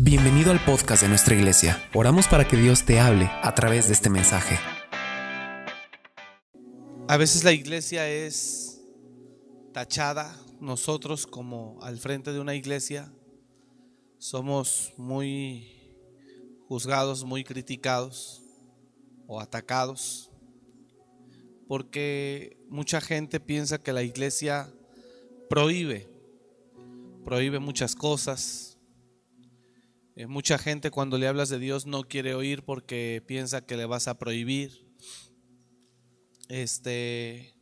Bienvenido al podcast de nuestra iglesia. Oramos para que Dios te hable a través de este mensaje. A veces la iglesia es tachada, nosotros como al frente de una iglesia somos muy juzgados, muy criticados o atacados, porque mucha gente piensa que la iglesia prohíbe, prohíbe muchas cosas, eh, mucha gente cuando le hablas de Dios no quiere oír porque piensa que le vas a prohibir. Este,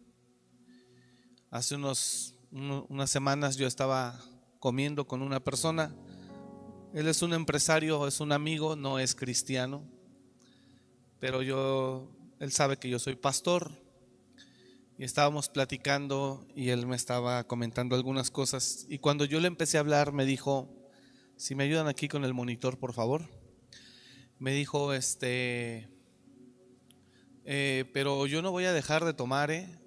hace unos, unas semanas yo estaba comiendo con una persona. Él es un empresario, es un amigo, no es cristiano. Pero yo, él sabe que yo soy pastor. Y estábamos platicando y él me estaba comentando algunas cosas. Y cuando yo le empecé a hablar, me dijo, si me ayudan aquí con el monitor, por favor. Me dijo, este, eh, pero yo no voy a dejar de tomar, ¿eh?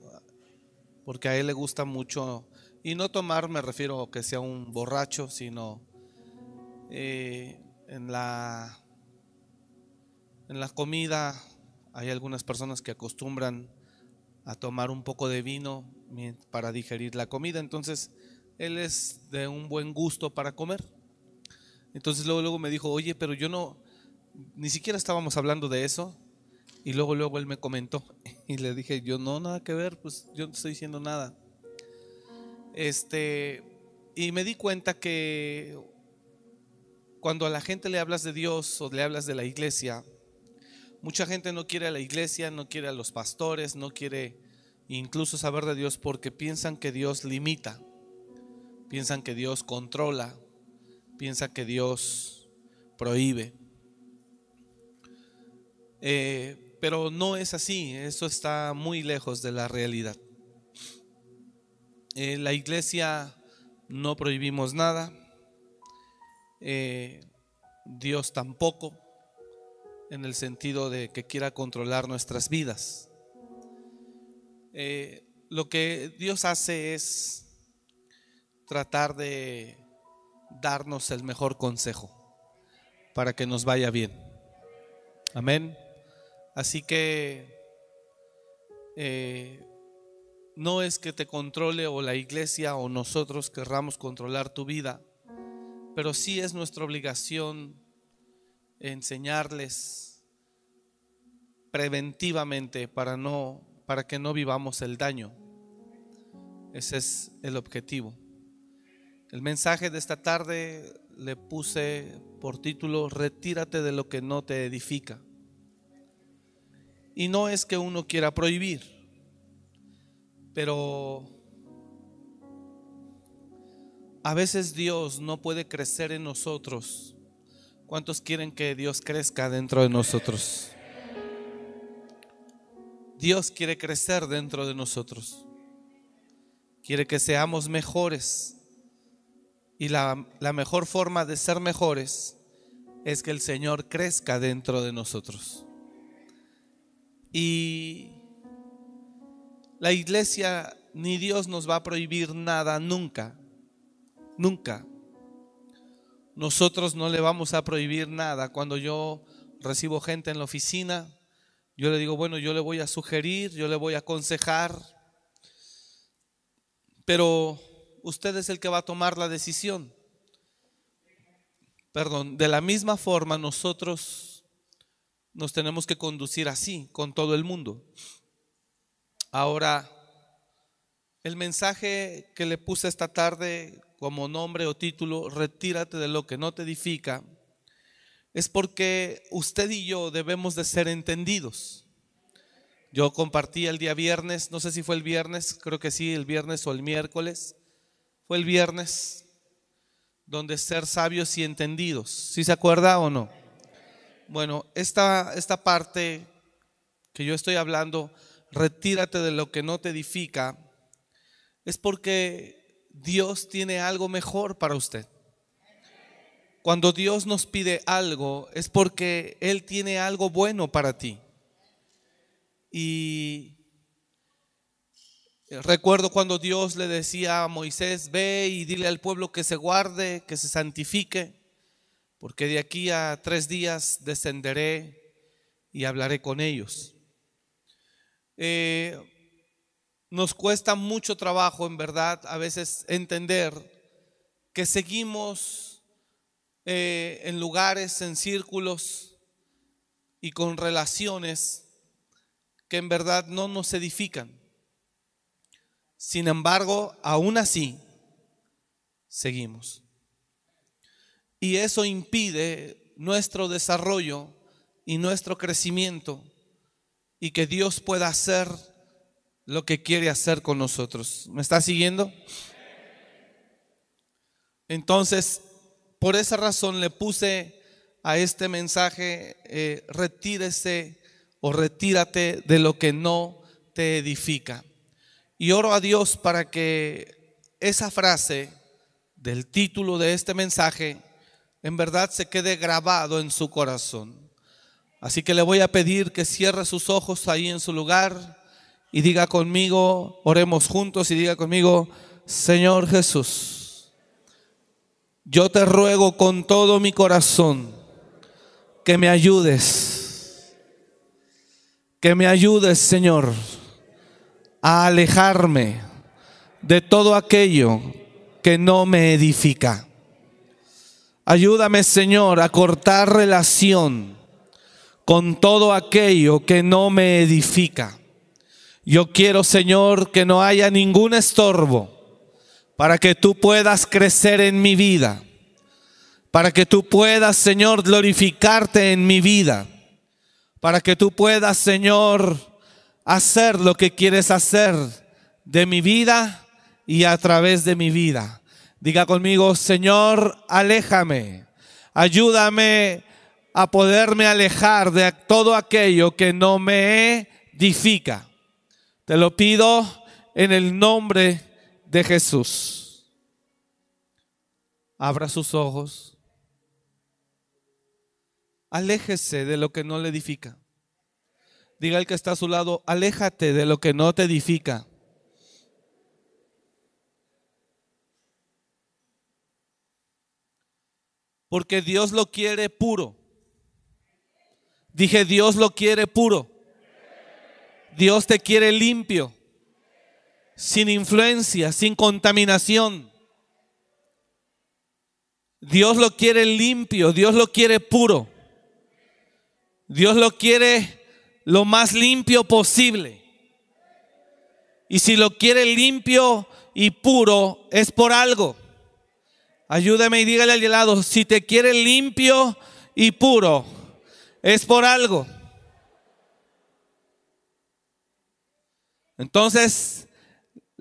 porque a él le gusta mucho, y no tomar me refiero a que sea un borracho, sino eh, en, la, en la comida hay algunas personas que acostumbran a tomar un poco de vino para digerir la comida, entonces él es de un buen gusto para comer. Entonces luego, luego me dijo, oye, pero yo no, ni siquiera estábamos hablando de eso. Y luego, luego él me comentó y le dije, yo no, nada que ver, pues yo no estoy diciendo nada. Este, y me di cuenta que cuando a la gente le hablas de Dios o le hablas de la iglesia, mucha gente no quiere a la iglesia, no quiere a los pastores, no quiere incluso saber de Dios porque piensan que Dios limita, piensan que Dios controla, piensa que Dios prohíbe. Eh, pero no es así, eso está muy lejos de la realidad. Eh, la iglesia no prohibimos nada, eh, Dios tampoco, en el sentido de que quiera controlar nuestras vidas. lo que Dios hace es tratar de darnos el mejor consejo para que nos vaya bien. Amén. Así que eh, no es que te controle o la iglesia o nosotros querramos controlar tu vida, pero sí es nuestra obligación enseñarles preventivamente para no para que no vivamos el daño. Ese es el objetivo. El mensaje de esta tarde le puse por título, retírate de lo que no te edifica. Y no es que uno quiera prohibir, pero a veces Dios no puede crecer en nosotros. ¿Cuántos quieren que Dios crezca dentro de nosotros? Dios quiere crecer dentro de nosotros. Quiere que seamos mejores y la, mejor forma de ser mejores es que el Señor crezca dentro de nosotros. Y la iglesia ni Dios nos va a prohibir nada nunca, nunca. Nosotros no le vamos a prohibir nada. Cuando yo recibo gente en la oficina, yo le digo, bueno, yo le voy a sugerir, yo le voy a aconsejar, pero usted es el que va a tomar la decisión. Perdón, de la misma forma nosotros nos tenemos que conducir así con todo el mundo. Ahora, el mensaje que le puse esta tarde como nombre o título, retírate de lo que no te edifica, es porque usted y yo debemos de ser entendidos. Yo compartí el día viernes, no sé si fue el viernes, creo que sí, el viernes o el miércoles, fue el viernes, donde ser sabios y entendidos. ¿Sí se acuerda o no? Bueno, esta, esta parte que yo estoy hablando, retírate de lo que no te edifica, es porque Dios tiene algo mejor para usted. Cuando Dios nos pide algo, es porque Él tiene algo bueno para ti. Y Recuerdo cuando Dios le decía a Moisés, ve y dile al pueblo que se guarde, que se santifique. porque de aquí a tres días descenderé y hablaré con ellos. Eh, nos cuesta mucho trabajo, en verdad, a veces entender que seguimos eh, en lugares, en círculos y con relaciones que en verdad no nos edifican. Sin embargo, aún así, seguimos. Y eso impide nuestro desarrollo y nuestro crecimiento y que Dios pueda hacer lo que quiere hacer con nosotros. ¿Me está siguiendo? Entonces, por esa razón le puse a este mensaje, eh, retírese o retírate de lo que no te edifica. Y oro a Dios para que esa frase del título de este mensaje en verdad se quede grabado en su corazón. Así que le voy a pedir que cierre sus ojos ahí en su lugar y diga conmigo, oremos juntos y diga conmigo, Señor Jesús, yo te ruego con todo mi corazón que me ayudes, que me ayudes, Señor, a alejarme de todo aquello que no me edifica. Ayúdame, Señor, a cortar relación con todo aquello que no me edifica. Yo quiero, Señor, que no haya ningún estorbo para que tú puedas crecer en mi vida, para que tú puedas, Señor, glorificarte en mi vida, para que tú puedas, Señor, hacer lo que quieres hacer de mi vida y a través de mi vida. Diga conmigo, Señor, aléjame, ayúdame a poderme alejar de todo aquello que no me edifica. Te lo pido en el nombre de Jesús. Abra sus ojos. Aléjese de lo que no le edifica. Diga el que está a su lado, aléjate de lo que no te edifica. Porque Dios lo quiere puro. Dije, Dios lo quiere puro. Dios te quiere limpio, sin influencia, sin contaminación. Dios lo quiere limpio, Dios lo quiere puro. Dios lo quiere lo más limpio posible. Y si lo quiere limpio y puro, es por algo. Ayúdame y dígale al lado, si te quiere limpio y puro, es por algo. Entonces,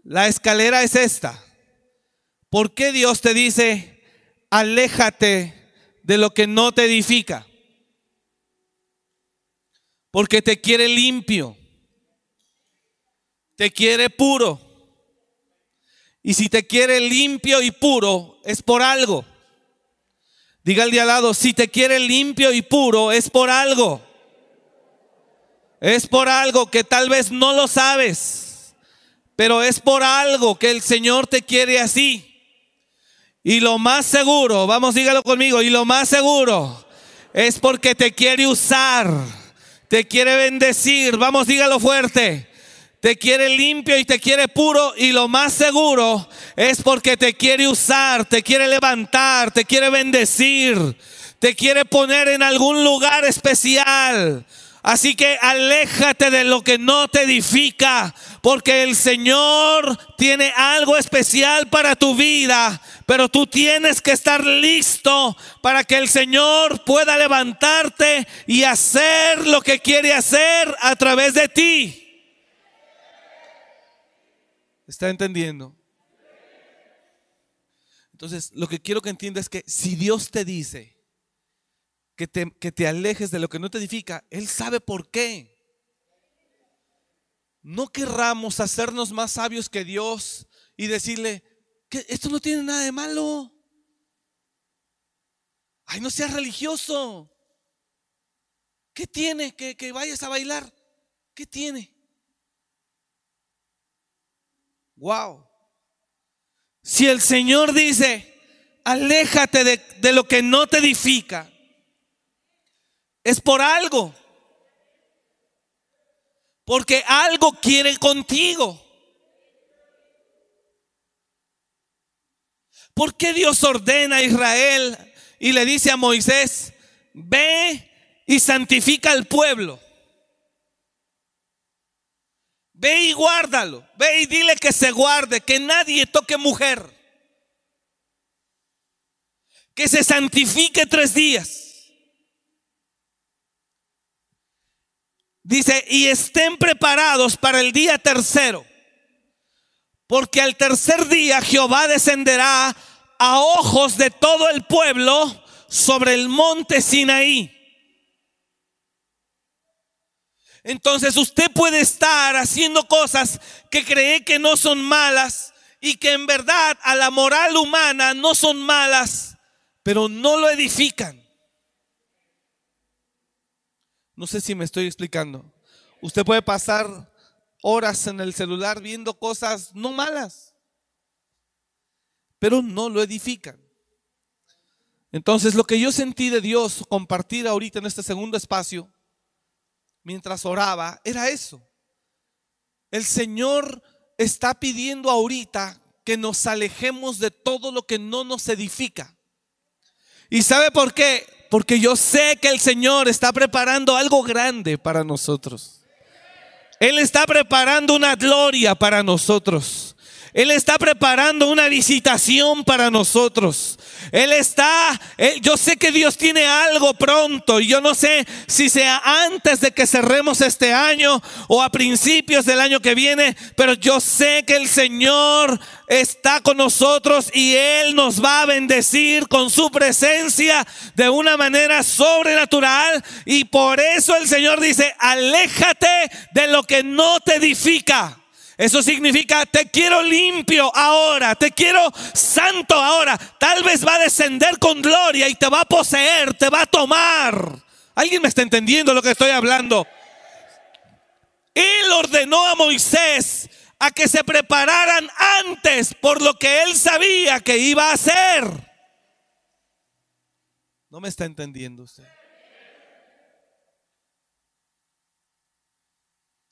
la escalera es esta. ¿Por qué Dios te dice, aléjate de lo que no te edifica? Porque te quiere limpio, te quiere puro. Y si te quiere limpio y puro, es por algo. Diga al de al lado, si te quiere limpio y puro, es por algo. Es por algo que tal vez no lo sabes, pero es por algo que el Señor te quiere así. Y lo más seguro, vamos, dígalo conmigo, y lo más seguro es porque te quiere usar, te quiere bendecir, vamos, dígalo fuerte. Te quiere limpio y te quiere puro y lo más seguro es porque te quiere usar, te quiere levantar, te quiere bendecir, te quiere poner en algún lugar especial. Así que aléjate de lo que no te edifica, porque el Señor tiene algo especial para tu vida, pero tú tienes que estar listo para que el Señor pueda levantarte y hacer lo que quiere hacer a través de ti. ¿Está entendiendo? Entonces, lo que quiero que entiendas es que si Dios te dice, que te, alejes de lo que no te edifica, Él sabe por qué. No querramos hacernos más sabios que Dios y decirle que esto no tiene nada de malo. Ay, no seas religioso. ¿Qué tiene que, que vayas a bailar? ¿Qué tiene? Wow. Si el Señor dice, aléjate de, de lo que no te edifica, es por algo. Porque algo quiere contigo. ¿Por qué Dios ordena a Israel y le dice a Moisés, ve y santifica al pueblo? Ve y guárdalo. Ve y dile que se guarde, que nadie toque mujer. Que se santifique tres días. Dice, y estén preparados para el día tercero. Porque al tercer día Jehová descenderá a ojos de todo el pueblo sobre el monte Sinaí. Entonces usted puede estar haciendo cosas que cree que no son malas y que en verdad a la moral humana no son malas, pero no lo edifican. No sé si me estoy explicando. Usted puede pasar horas en el celular viendo cosas no malas, pero no lo edifican. Entonces lo que yo sentí de Dios compartir ahorita en este segundo espacio mientras oraba era eso. El Señor está pidiendo ahorita que nos alejemos de todo lo que no nos edifica. ¿Y sabe por qué? Porque yo sé que el Señor está preparando algo grande para nosotros. Él está preparando una gloria para nosotros. Él está preparando una visitación para nosotros. Él está, yo sé que Dios tiene algo pronto yo no sé si sea antes de que cerremos este año o a principios del año que viene, pero yo sé que el Señor está con nosotros y Él nos va a bendecir con su presencia de una manera sobrenatural y por eso el Señor dice, aléjate de lo que no te edifica. Eso significa, te quiero limpio ahora, te quiero santo ahora. Tal vez va a descender con gloria y te va a poseer, te va a tomar. ¿Alguien me está entendiendo lo que estoy hablando? Él ordenó a Moisés a que se prepararan antes por lo que él sabía que iba a hacer. ¿No me está entendiendo usted?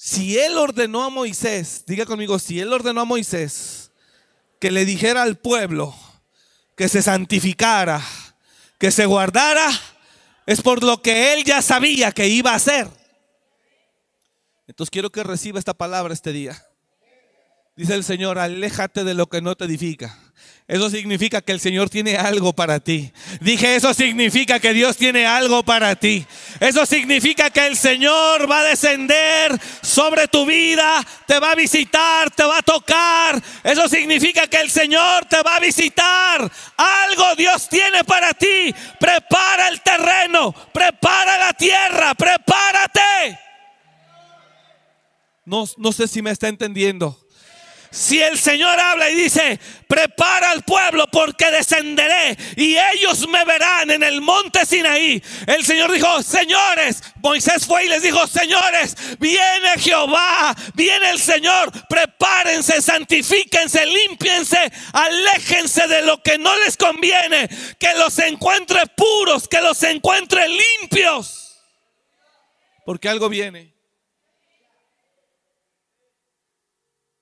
Si él ordenó a Moisés, diga conmigo, si él ordenó a Moisés que le dijera al pueblo que se santificara, que se guardara, es por lo que él ya sabía que iba a hacer. Entonces quiero que reciba esta palabra este día. Dice el Señor, aléjate de lo que no te edifica. Eso significa que el Señor tiene algo para ti. Dije, eso significa que Dios tiene algo para ti. Eso significa que el Señor va a descender sobre tu vida, te va a visitar, te va a tocar. Eso significa que el Señor te va a visitar. Algo Dios tiene para ti. Prepara el terreno, prepara la tierra, prepárate. No, no sé si me está entendiendo. Si el Señor habla y dice, prepara al pueblo porque descenderé y ellos me verán en el monte Sinaí. El Señor dijo, señores, Moisés fue y les dijo, señores, viene Jehová, viene el Señor, prepárense, santifíquense, límpiense, aléjense de lo que no les conviene, que los encuentre puros, que los encuentre limpios. Porque algo viene.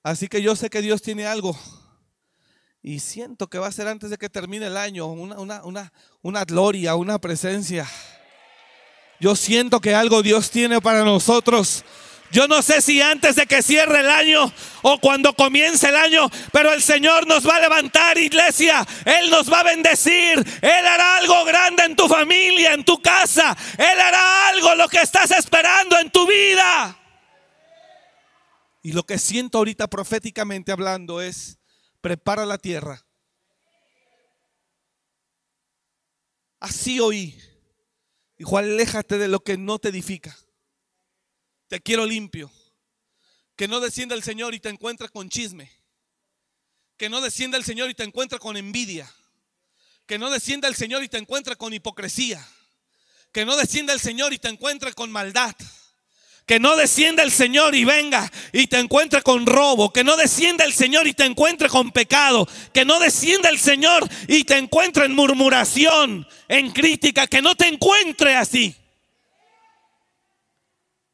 Así que yo sé que Dios tiene algo. Y siento que va a ser antes de que termine el año una, una, gloria, una presencia. Yo siento que algo Dios tiene para nosotros. Yo no sé si antes de que cierre el año o cuando comience el año, pero el Señor nos va a levantar, iglesia. Él nos va a bendecir. Él hará algo grande en tu familia, en tu casa. Él hará algo lo que estás esperando en tu vida. Y lo que siento ahorita proféticamente hablando es, prepara la tierra. Así oí. Dijo, aléjate de lo que no te edifica. Te quiero limpio. Que no descienda el Señor y te encuentre con chisme. Que no descienda el Señor y te encuentre con envidia. Que no descienda el Señor y te encuentre con hipocresía. Que no descienda el Señor y te encuentre con maldad Que no descienda el Señor y venga y te encuentre con robo. Que no descienda el Señor y te encuentre con pecado. Que no descienda el Señor y te encuentre en murmuración, en crítica. Que no te encuentre así.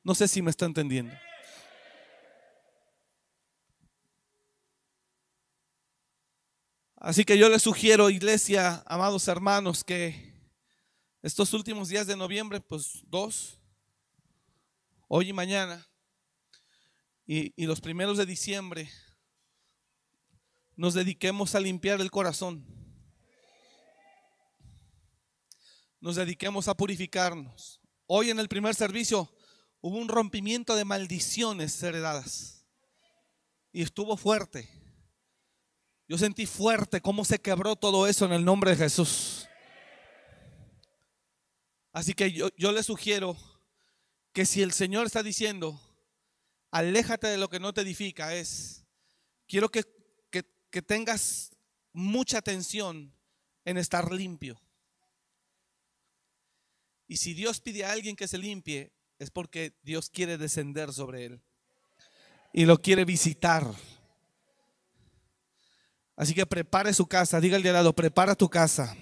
No sé si me está entendiendo. Así que yo les sugiero, iglesia, amados hermanos, que estos últimos días de noviembre, pues dos, hoy y mañana, y, los primeros de diciembre, nos dediquemos a limpiar el corazón. Nos dediquemos a purificarnos. Hoy en el primer servicio hubo un rompimiento de maldiciones heredadas. Y estuvo fuerte. Yo sentí fuerte cómo se quebró todo eso en el nombre de Jesús. Así que yo, yo le sugiero que si el Señor está diciendo, aléjate de lo que no te edifica, es, quiero que, que, tengas mucha atención en estar limpio. Y si Dios pide a alguien que se limpie, es porque Dios quiere descender sobre él y lo quiere visitar. Así que prepare su casa, dígale al lado, prepara tu casa,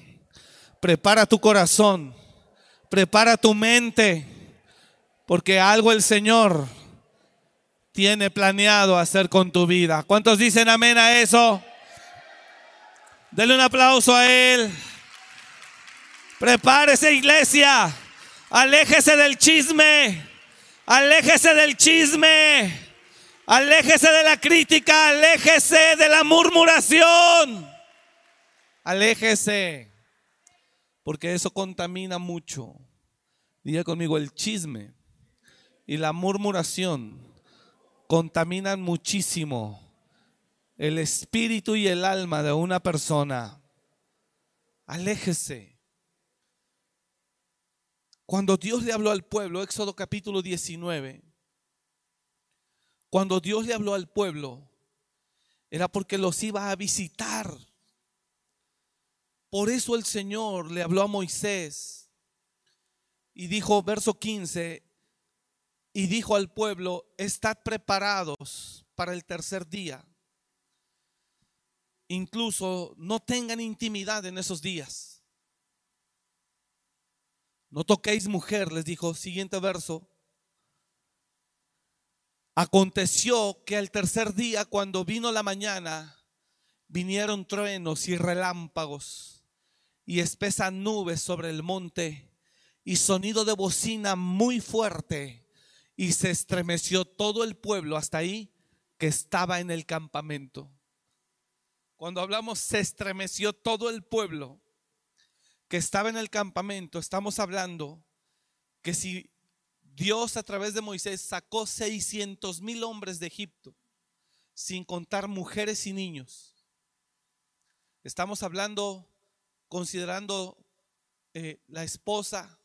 prepara tu corazón, prepara tu mente porque algo el Señor tiene planeado hacer con tu vida. ¿Cuántos dicen amén a eso? Denle un aplauso a Él. Prepárese iglesia. Aléjese del chisme. Aléjese del chisme. Aléjese de la crítica. Aléjese de la murmuración. Aléjese. Porque eso contamina mucho. Diga conmigo el chisme y la murmuración contaminan muchísimo el espíritu y el alma de una persona. Aléjese. Cuando Dios le habló al pueblo, Éxodo capítulo 19, cuando Dios le habló al pueblo, era porque los iba a visitar. Por eso el Señor le habló a Moisés y dijo, verso 15, y dijo al pueblo, estad preparados para el tercer día. Incluso no tengan intimidad en esos días. No toquéis mujer, les dijo, siguiente verso. Aconteció que al tercer día, cuando vino la mañana, vinieron truenos y relámpagos y espesas nubes sobre el monte y sonido de bocina muy fuerte y se estremeció todo el pueblo hasta ahí que estaba en el campamento. Cuando hablamos se estremeció todo el pueblo que estaba en el campamento, estamos hablando que si Dios a través de Moisés sacó 600 mil hombres de Egipto, sin contar mujeres y niños, estamos hablando considerando eh, la esposa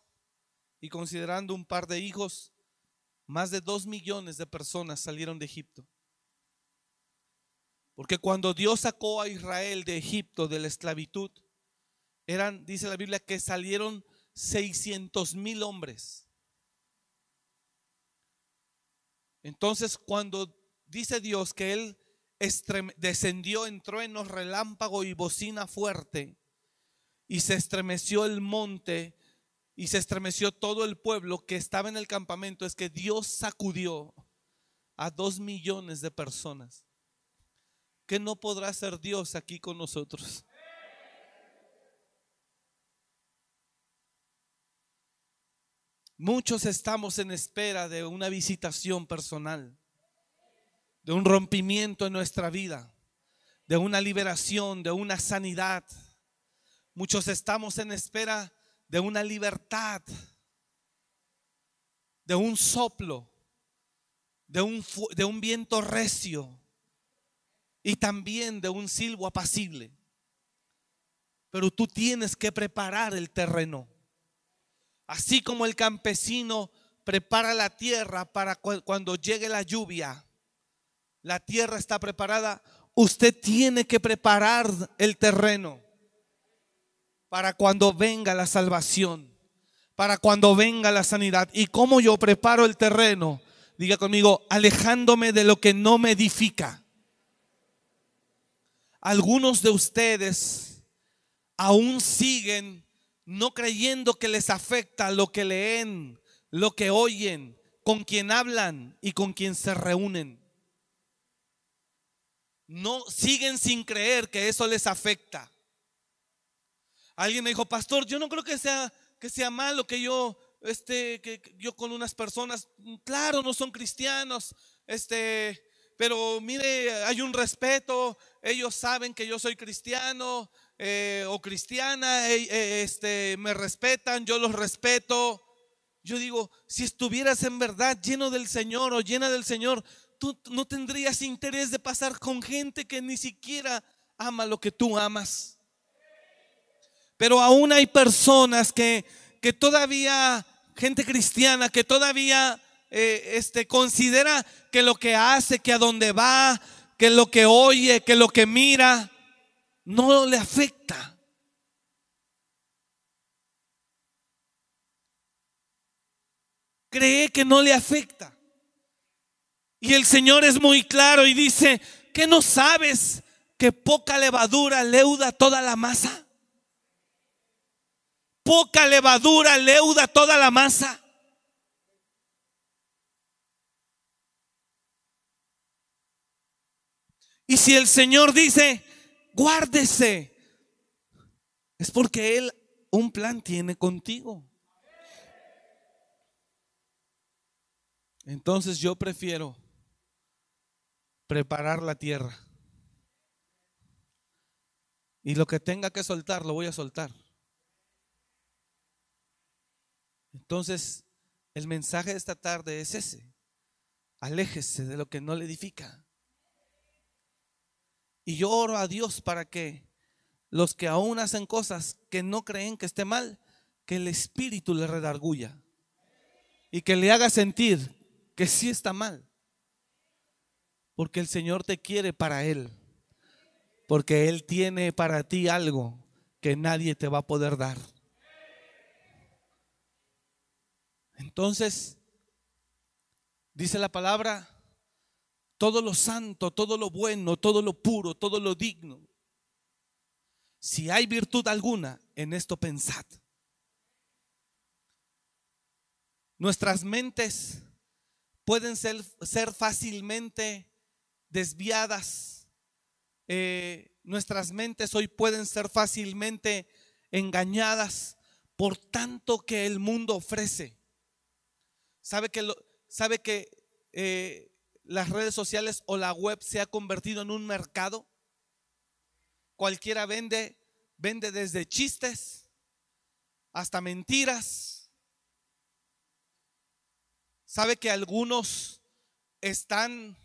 y considerando un par de hijos, más de dos millones de personas salieron de Egipto. Porque cuando Dios sacó a Israel de Egipto, de la esclavitud, eran, dice la Biblia, que salieron 600 mil hombres. Entonces, cuando dice Dios que Él descendió en truenos, relámpago y bocina fuerte, y se estremeció el monte y se estremeció todo el pueblo que estaba en el campamento, es que Dios sacudió a dos millones de personas. Que no podrá ser Dios aquí con nosotros. Muchos estamos en espera de una visitación personal, de un rompimiento en nuestra vida, de una liberación, de una sanidad. Muchos estamos en espera de una libertad, de un soplo, de un, de un viento recio y también de un silbo apacible. Pero tú tienes que preparar el terreno. Así como el campesino prepara la tierra para cuando llegue la lluvia, la tierra está preparada, usted tiene que preparar el terreno para cuando venga la salvación, para cuando venga la sanidad. ¿Y cómo yo preparo el terreno? diga conmigo, alejándome de lo que no me edifica. Algunos de ustedes aún siguen no creyendo que les afecta lo que leen, lo que oyen, con quien hablan y con quien se reúnen. No siguen sin creer que eso les afecta. Alguien me dijo, pastor, yo no creo que sea, que sea malo que yo este, que yo con unas personas, claro, no son cristianos, este, pero mire, hay un respeto, ellos saben que yo soy cristiano eh, o cristiana, eh, eh, este, me respetan, yo los respeto. Yo digo, si estuvieras en verdad lleno del Señor o llena del Señor, tú no tendrías interés de pasar con gente que ni siquiera ama lo que tú amas. Pero aún hay personas que, que todavía gente cristiana que todavía eh, este, considera que lo que hace, que a donde va, que lo que oye, que lo que mira, no le afecta. Cree que no le afecta. Y el Señor es muy claro y dice, que no sabes que poca levadura leuda toda la masa? Poca levadura leuda toda la masa. Y si el Señor dice, guárdese, es porque Él un plan tiene contigo. Entonces yo prefiero preparar la tierra. Y lo que tenga que soltar, lo voy a soltar. Entonces, el mensaje de esta tarde es ese. Aléjese de lo que no le edifica. Y yo oro a Dios para que los que aún hacen cosas que no creen que esté mal, que el Espíritu le redarguya y que le haga sentir que sí está mal. Porque el Señor te quiere para Él. Porque Él tiene para ti algo que nadie te va a poder dar. Entonces, dice la palabra, todo lo santo, todo lo bueno, todo lo puro, todo lo digno. Si hay virtud alguna, en esto pensad. Nuestras mentes pueden ser, fácilmente desviadas. Eh, nuestras mentes hoy pueden ser fácilmente engañadas por tanto que el mundo ofrece. ¿Sabe que, sabe que eh, las redes sociales o la web se ha convertido en un mercado? Cualquiera vende, vende desde chistes hasta mentiras. ¿Sabe que algunos están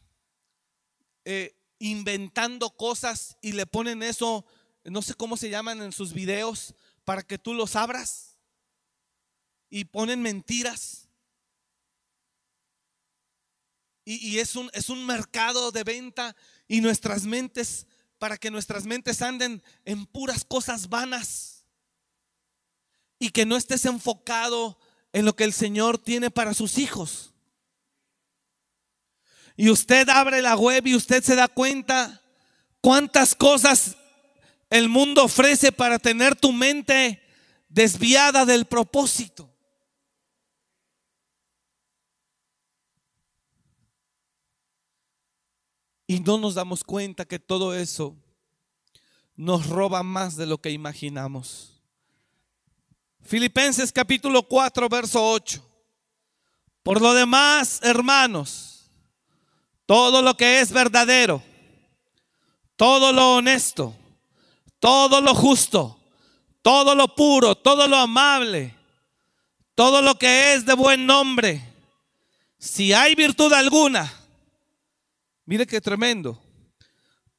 eh, inventando cosas y le ponen eso, no sé cómo se llaman en sus videos, para que tú los abras? Y ponen mentiras. Y, es, un, es un mercado de venta y nuestras mentes, para que nuestras mentes anden en puras cosas vanas y que no estés enfocado en lo que el Señor tiene para sus hijos. Y usted abre la web y usted se da cuenta cuántas cosas el mundo ofrece para tener tu mente desviada del propósito. Y no nos damos cuenta que todo eso nos roba más de lo que imaginamos. Filipenses capítulo 4, verso 8. Por lo demás, hermanos, todo lo que es verdadero, todo lo honesto, todo lo justo, todo lo puro, todo lo amable, todo lo que es de buen nombre, si hay virtud alguna, Mire qué tremendo.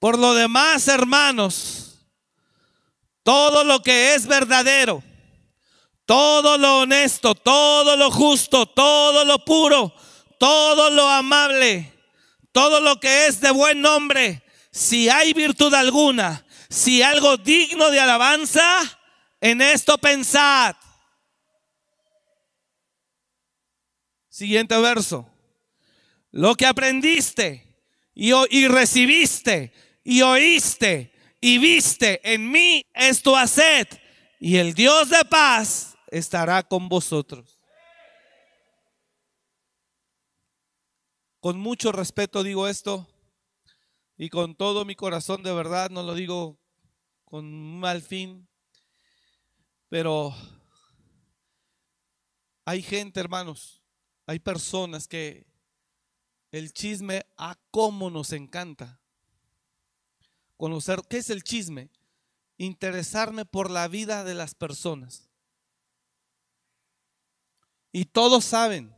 Por lo demás, hermanos, todo lo que es verdadero, todo lo honesto, todo lo justo, todo lo puro, todo lo amable, todo lo que es de buen nombre, si hay virtud alguna, si algo digno de alabanza, en esto pensad. Siguiente verso. lo que aprendiste y, recibiste y oíste y viste en mí, esto haced, y el Dios de paz estará con vosotros. Con mucho respeto digo esto y con todo mi corazón de verdad, no lo digo con mal fin, pero hay gente, hermanos, hay personas que el chisme a cómo nos encanta. Conocer qué es el chisme, interesarme por la vida de las personas. Y todos saben.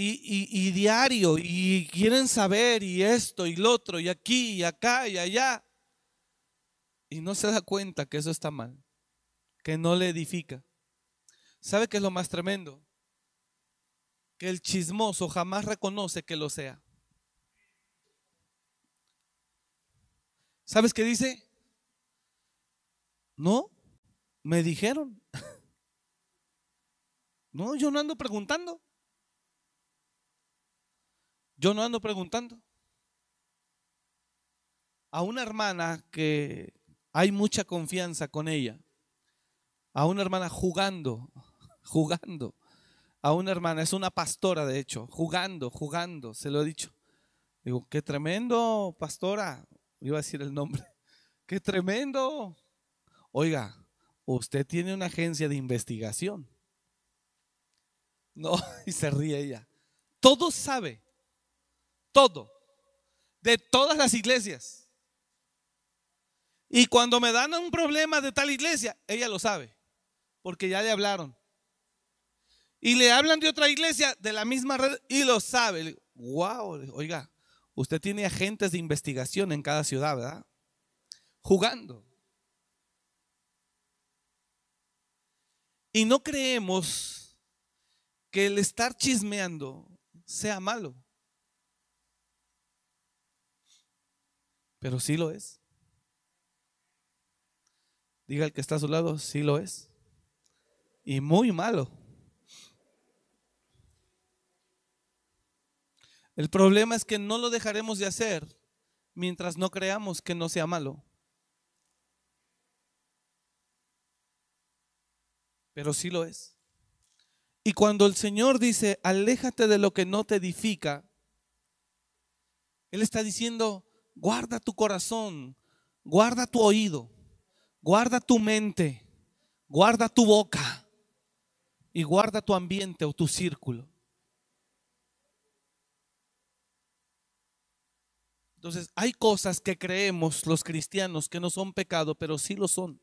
Y, diario, y quieren saber, y esto, y lo otro, y aquí, y acá, y allá. Y no se da cuenta que eso está mal, que no le edifica. ¿Sabe qué es lo más tremendo? Que el chismoso jamás reconoce que lo sea. ¿Sabes qué dice? No, me dijeron. No, yo no ando preguntando. Yo no ando preguntando. A una hermana que hay mucha confianza con ella, a una hermana jugando, jugando, a una hermana, es una pastora de hecho, jugando, jugando, se lo he dicho. Digo, qué tremendo, pastora, iba a decir el nombre, qué tremendo. Oiga, usted tiene una agencia de investigación. No, y se ríe ella. Todo sabe, todo, de todas las iglesias. Y cuando me dan un problema de tal iglesia, ella lo sabe, porque ya le hablaron. Y le hablan de otra iglesia de la misma red y lo sabe. Wow, oiga, usted tiene agentes de investigación en cada ciudad, ¿verdad? Jugando. Y no creemos que el estar chismeando sea malo. Pero sí lo es. Diga el que está a su lado, sí lo es. Y muy malo. El problema es que no lo dejaremos de hacer mientras no creamos que no sea malo. Pero sí lo es. Y cuando el Señor dice, aléjate de lo que no te edifica, Él está diciendo, guarda tu corazón, guarda tu oído, guarda tu mente, guarda tu boca y guarda tu ambiente o tu círculo. Entonces, hay cosas que creemos los cristianos que no son pecado, pero sí lo son.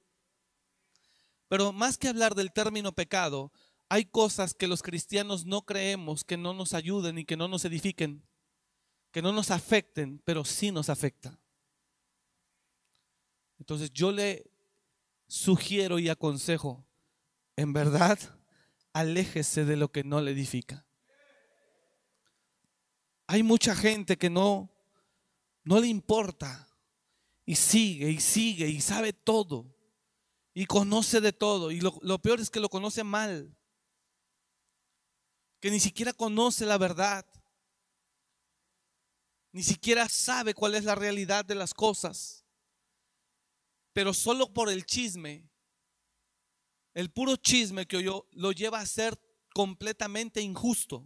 Pero más que hablar del término pecado, hay cosas que los cristianos no creemos que no nos ayuden y que no nos edifiquen, que no nos afecten, pero sí nos afecta. Entonces yo le sugiero y aconsejo, en verdad, aléjese de lo que no le edifica. Hay mucha gente que no, no le importa. Y sigue y sigue y sabe todo. Y conoce de todo. Y lo, peor es que lo conoce mal, que ni siquiera conoce la verdad, ni siquiera sabe cuál es la realidad de las cosas. Pero solo por el chisme, el puro chisme que oyó, lo lleva a ser completamente injusto,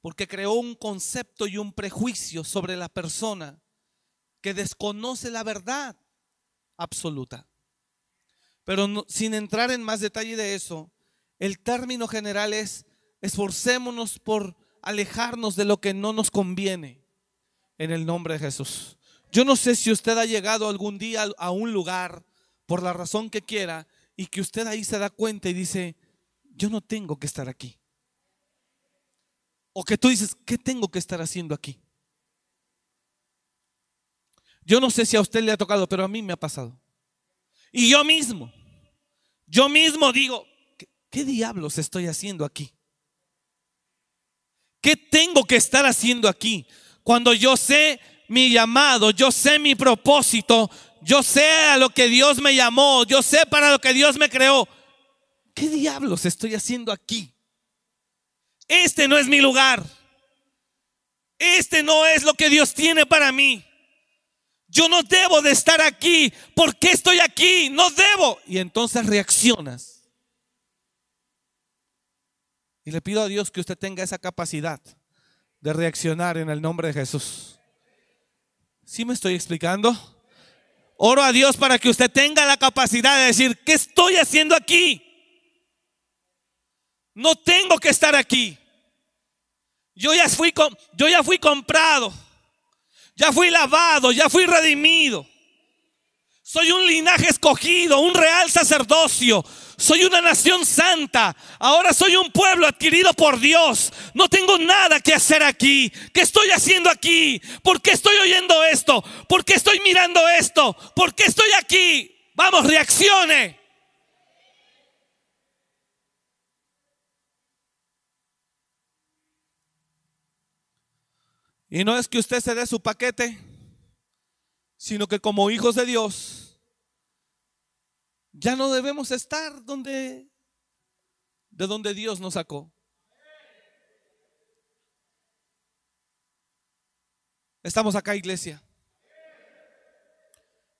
porque creó un concepto y un prejuicio sobre la persona que desconoce la verdad absoluta. Pero sin entrar en más detalle de eso, el término general es esforcémonos por alejarnos de lo que no nos conviene en el nombre de Jesús. Yo no sé si usted ha llegado algún día a un lugar, por la razón que quiera, y que usted ahí se da cuenta y dice, yo no tengo que estar aquí. O que tú dices, ¿qué tengo que estar haciendo aquí? Yo no sé si a usted le ha tocado, pero a mí me ha pasado. Y yo mismo, yo mismo digo, ¿qué, diablos estoy haciendo aquí? ¿Qué tengo que estar haciendo aquí? Cuando yo sé mi llamado, yo sé mi propósito, yo sé a lo que Dios me llamó, yo sé para lo que Dios me creó. ¿Qué diablos estoy haciendo aquí? Este no es mi lugar. este no es lo que Dios tiene para mí. Yo no debo de estar aquí. ¿Por qué estoy aquí? No debo. Y entonces reaccionas. Y le pido a Dios que usted tenga esa capacidad de reaccionar en el nombre de Jesús. ¿Sí me estoy explicando? Oro a Dios para que usted tenga la capacidad de decir, ¿qué estoy haciendo aquí? No tengo que estar aquí. Yo ya fui, yo ya fui comprado. Ya fui lavado, ya fui redimido. Soy un linaje escogido, un real sacerdocio. Soy una nación santa. Ahora soy un pueblo adquirido por Dios. No tengo nada que hacer aquí. ¿Qué estoy haciendo aquí? ¿Por qué estoy oyendo esto? ¿Por qué estoy mirando esto? ¿Por qué estoy aquí? Vamos, reaccione. Y no es que usted se dé su paquete, sino que como hijos de Dios, ya no debemos estar donde, de donde Dios nos sacó. Estamos acá, iglesia.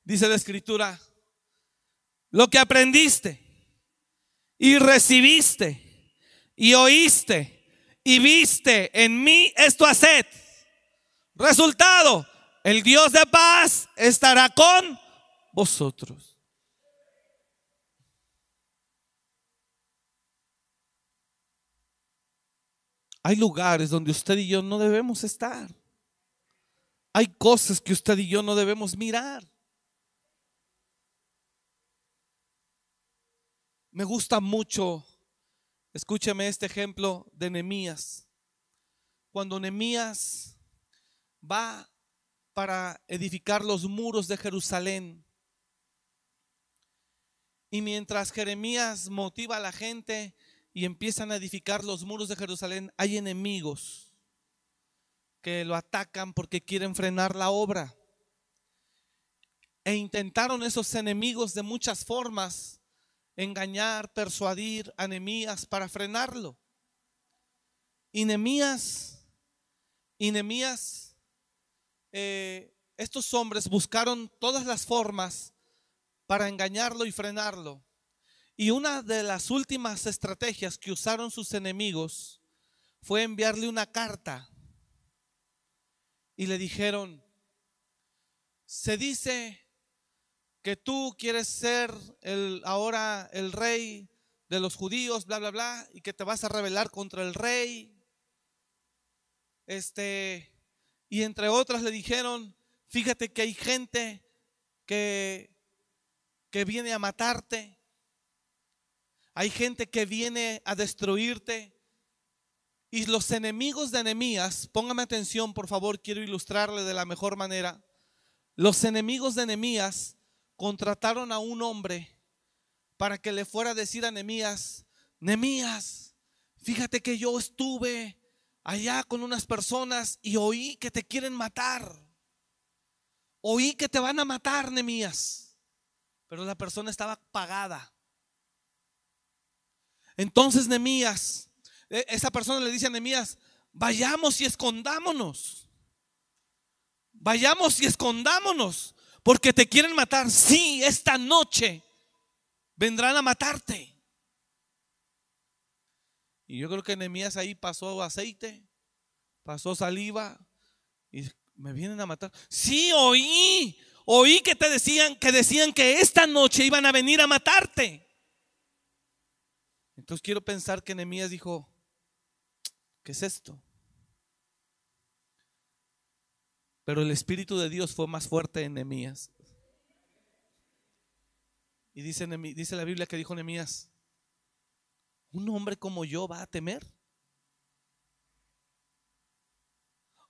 Dice la escritura, lo que aprendiste y recibiste y oíste y viste en mí, esto haced Resultado, el Dios de paz estará con vosotros. Hay lugares donde usted y yo no debemos estar. Hay cosas que usted y yo no debemos mirar. Me gusta mucho, escúcheme este ejemplo de Nemías. Cuando Nemías va para edificar los muros de Jerusalén. Y mientras Jeremías motiva a la gente y empiezan a edificar los muros de Jerusalén, hay enemigos que lo atacan porque quieren frenar la obra. E intentaron esos enemigos de muchas formas engañar, persuadir a Nemías para frenarlo. Y Nemías, y Nemías eh, estos hombres buscaron todas las formas para engañarlo y frenarlo. Y una de las últimas estrategias que usaron sus enemigos fue enviarle una carta. Y le dijeron, se dice que tú quieres ser el, ahora el rey de los judíos, bla, bla, bla, y que te vas a rebelar contra el rey. Este, y entre otras le dijeron, fíjate que hay gente que, que viene a matarte. Hay gente que viene a destruirte. Y los enemigos de Enemías, póngame atención por favor, quiero ilustrarle de la mejor manera. Los enemigos de Enemías contrataron a un hombre para que le fuera a decir a Nemías, Nemías, fíjate que yo estuve allá con unas personas y oí que te quieren matar. Oí que te van a matar, Nemías. Pero la persona estaba pagada. Entonces Nemías, e, esa persona le dice a Nemías, vayamos y escondámonos. Vayamos y escondámonos, porque te quieren matar. Sí, esta noche vendrán a matarte. Y yo creo que Nehemías ahí pasó aceite, pasó saliva y me vienen a matar. Sí, oí, oí que te decían que decían que esta noche iban a venir a matarte. Entonces quiero pensar que Nehemías dijo, ¿qué es esto? Pero el espíritu de Dios fue más fuerte en Nehemías. Y dice, dice la Biblia que dijo Nehemías, ¿Un hombre como yo va a temer?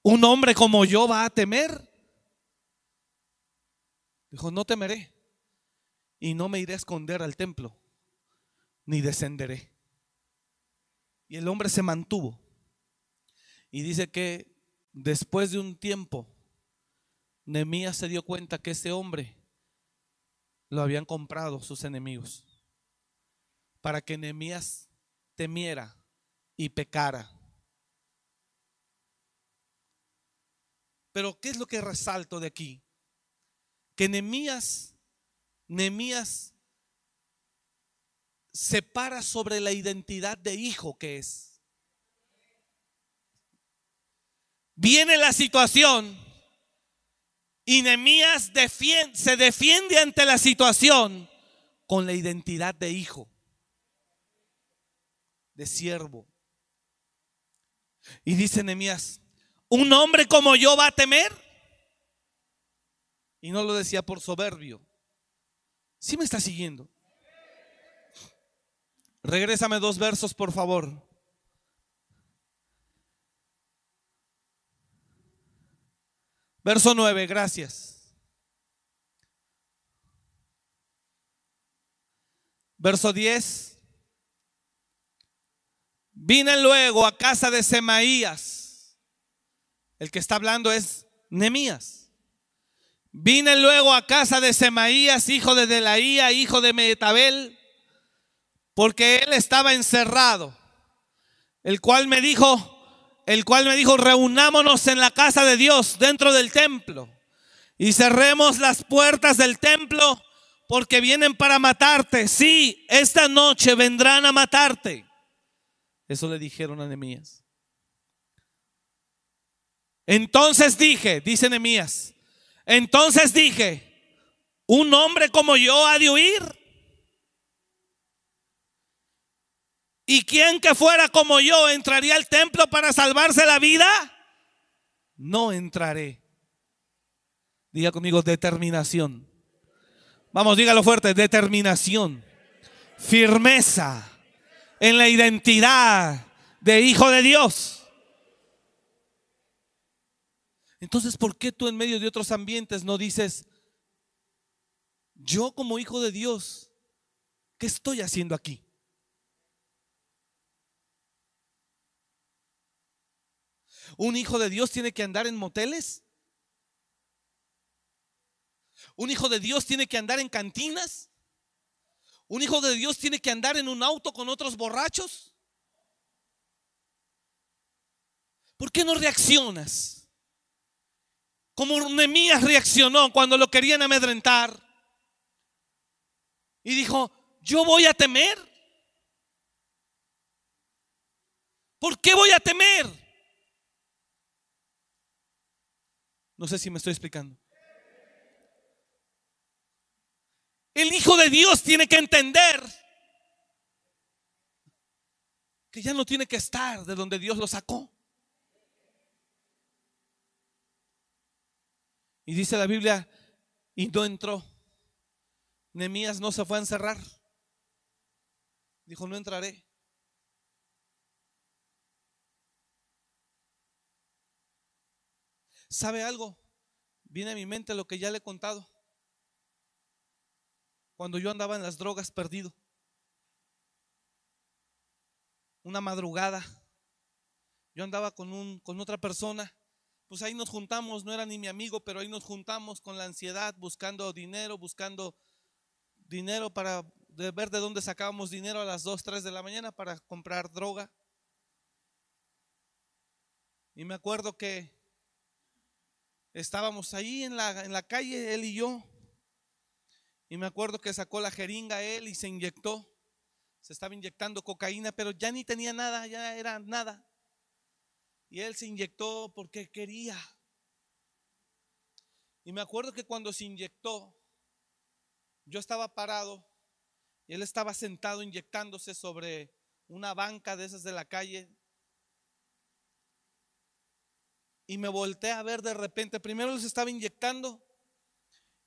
¿Un hombre como yo va a temer? Dijo, no temeré. Y no me iré a esconder al templo, ni descenderé. Y el hombre se mantuvo. Y dice que después de un tiempo, Nemías se dio cuenta que ese hombre lo habían comprado sus enemigos. Para que Nemías temiera y pecara. Pero ¿qué es lo que resalto de aquí? Que Nemías, Nemías se para sobre la identidad de hijo que es. Viene la situación y Nemías se defiende ante la situación con la identidad de hijo, de siervo. Y dice Nemías, ¿un hombre como yo va a temer? Y no lo decía por soberbio. ¿Sí me está siguiendo? Regrésame dos versos, por favor. Verso 9, gracias. Verso 10. Vine luego a casa de Semaías. El que está hablando es Nemías. Vine luego a casa de Semaías, hijo de Delaía, hijo de Metabel porque él estaba encerrado, el cual me dijo, el cual me dijo, reunámonos en la casa de Dios, dentro del templo, y cerremos las puertas del templo, porque vienen para matarte. Sí, esta noche vendrán a matarte. Eso le dijeron a Nehemías. Entonces dije, dice Nehemías, entonces dije, un hombre como yo ha de huir ¿Y quién que fuera como yo entraría al templo para salvarse la vida? No entraré. Diga conmigo, determinación. Vamos, dígalo fuerte, determinación. Firmeza en la identidad de hijo de Dios. Entonces, ¿por qué tú en medio de otros ambientes no dices, yo como hijo de Dios, ¿qué estoy haciendo aquí? ¿Un hijo de Dios tiene que andar en moteles? ¿Un hijo de Dios tiene que andar en cantinas? ¿Un hijo de Dios tiene que andar en un auto con otros borrachos? ¿Por qué no reaccionas? Como Nemías reaccionó cuando lo querían amedrentar. Y dijo, yo voy a temer. ¿Por qué voy a temer? No sé si me estoy explicando. El Hijo de Dios tiene que entender que ya no tiene que estar de donde Dios lo sacó. Y dice la Biblia, y no entró. Nemías no se fue a encerrar. Dijo, no entraré. ¿Sabe algo? Viene a mi mente lo que ya le he contado. Cuando yo andaba en las drogas perdido. Una madrugada. Yo andaba con, un, con otra persona. Pues ahí nos juntamos, no era ni mi amigo, pero ahí nos juntamos con la ansiedad, buscando dinero, buscando dinero para ver de dónde sacábamos dinero a las 2, 3 de la mañana para comprar droga. Y me acuerdo que estábamos ahí en la, en la calle, él y yo. Y me acuerdo que sacó la jeringa él y se inyectó. Se estaba inyectando cocaína, pero ya ni tenía nada, ya era nada. Y él se inyectó porque quería. Y me acuerdo que cuando se inyectó, yo estaba parado y él estaba sentado inyectándose sobre una banca de esas de la calle, y me volteé a ver de repente. Primero les estaba inyectando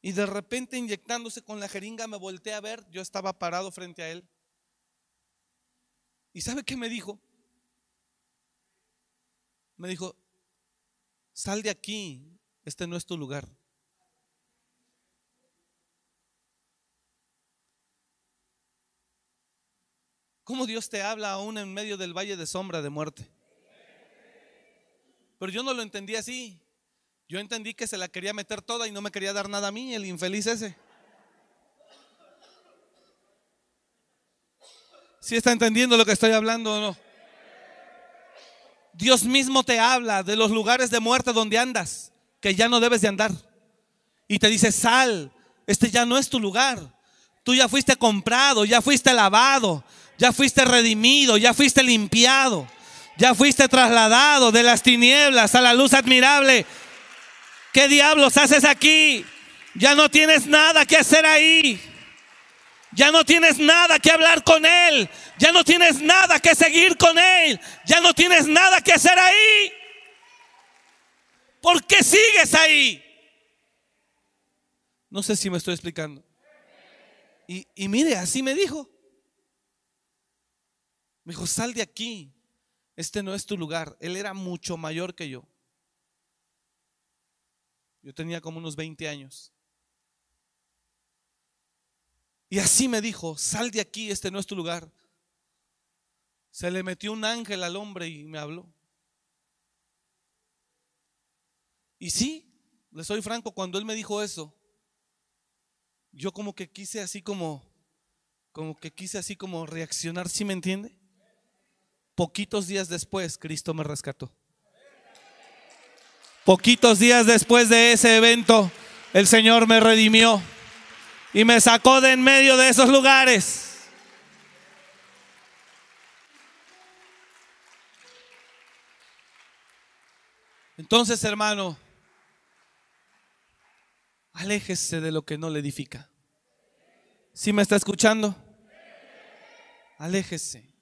y de repente inyectándose con la jeringa me volteé a ver. Yo estaba parado frente a él. ¿Y sabe qué me dijo? Me dijo, sal de aquí, este no es tu lugar. ¿Cómo Dios te habla aún en medio del valle de sombra de muerte? Pero yo no lo entendí así. Yo entendí que se la quería meter toda y no me quería dar nada a mí, el infeliz ese. ¿Sí está entendiendo lo que estoy hablando o no? Dios mismo te habla de los lugares de muerte donde andas. que ya no debes de andar. Y te dice, sal, este ya no es tu lugar. Tú ya fuiste comprado, ya fuiste lavado, ya fuiste redimido, ya fuiste limpiado, ya fuiste trasladado de las tinieblas a la luz admirable. ¿Qué diablos haces aquí? Ya no tienes nada que hacer ahí. Ya no tienes nada que hablar con Él. Ya no tienes nada que seguir con Él. Ya no tienes nada que hacer ahí. ¿Por qué sigues ahí? No sé si me estoy explicando. Y, y mire, así me dijo. Me dijo, sal de aquí. Este no es tu lugar. Él era mucho mayor que yo. Yo tenía como unos 20 años. Y así me dijo, sal de aquí, este no es tu lugar. Se le metió un ángel al hombre y me habló. Y sí, le soy franco, cuando él me dijo eso, yo como que quise así como, como que quise así como reaccionar, ¿sí me entiende? Poquitos días después, Cristo me rescató. Poquitos días después de ese evento, el Señor me redimió y me sacó de en medio de esos lugares. Entonces, hermano, aléjese de lo que no le edifica. ¿Sí me está escuchando? Aléjese.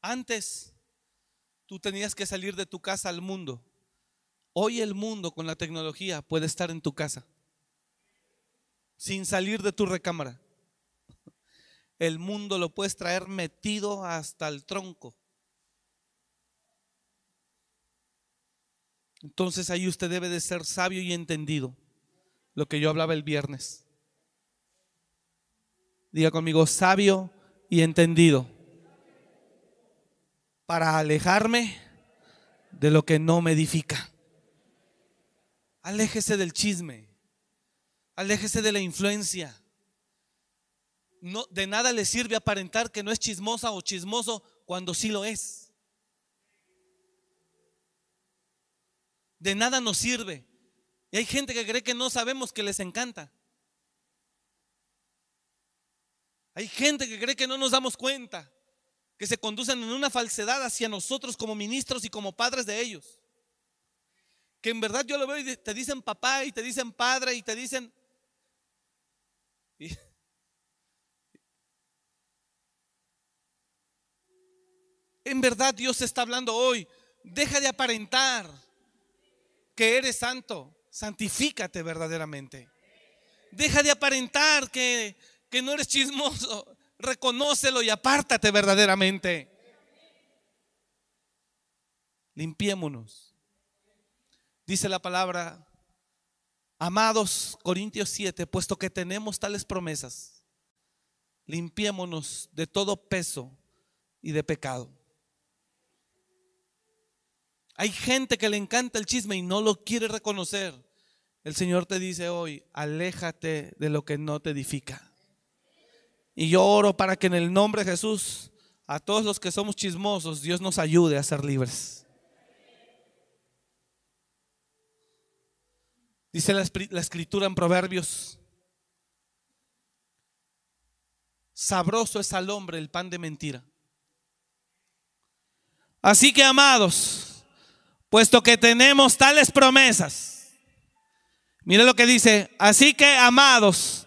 Antes tú tenías que salir de tu casa al mundo. Hoy el mundo con la tecnología puede estar en tu casa sin salir de tu recámara. El mundo lo puedes traer metido hasta el tronco. Entonces ahí usted debe de ser sabio y entendido. Lo que yo hablaba el viernes. Diga conmigo, sabio y entendido. Para alejarme de lo que no me edifica. Aléjese del chisme. Aléjese de la influencia. No, de nada le sirve aparentar que no es chismosa o chismoso cuando sí lo es. De nada nos sirve. Y hay gente que cree que no sabemos que les encanta. Hay gente que cree que no nos damos cuenta, que se conducen en una falsedad hacia nosotros como ministros y como padres de ellos. Que en verdad yo lo veo y te dicen papá y te dicen padre y te dicen en verdad Dios está hablando hoy. Deja de aparentar que eres santo. Santifícate verdaderamente. Deja de aparentar que, que no eres chismoso. Reconócelo y apártate verdaderamente. Limpiémonos. Dice la palabra Amados Corintios 7, puesto que tenemos tales promesas, limpiémonos de todo peso y de pecado. Hay gente que le encanta el chisme y no lo quiere reconocer. El Señor te dice hoy, aléjate de lo que no te edifica. Y yo oro para que en el nombre de Jesús, a todos los que somos chismosos, Dios nos ayude a ser libres. Dice la, escritura en Proverbios, sabroso es al hombre el pan de mentira. Así que, amados, puesto que tenemos tales promesas, mire lo que dice, así que, amados,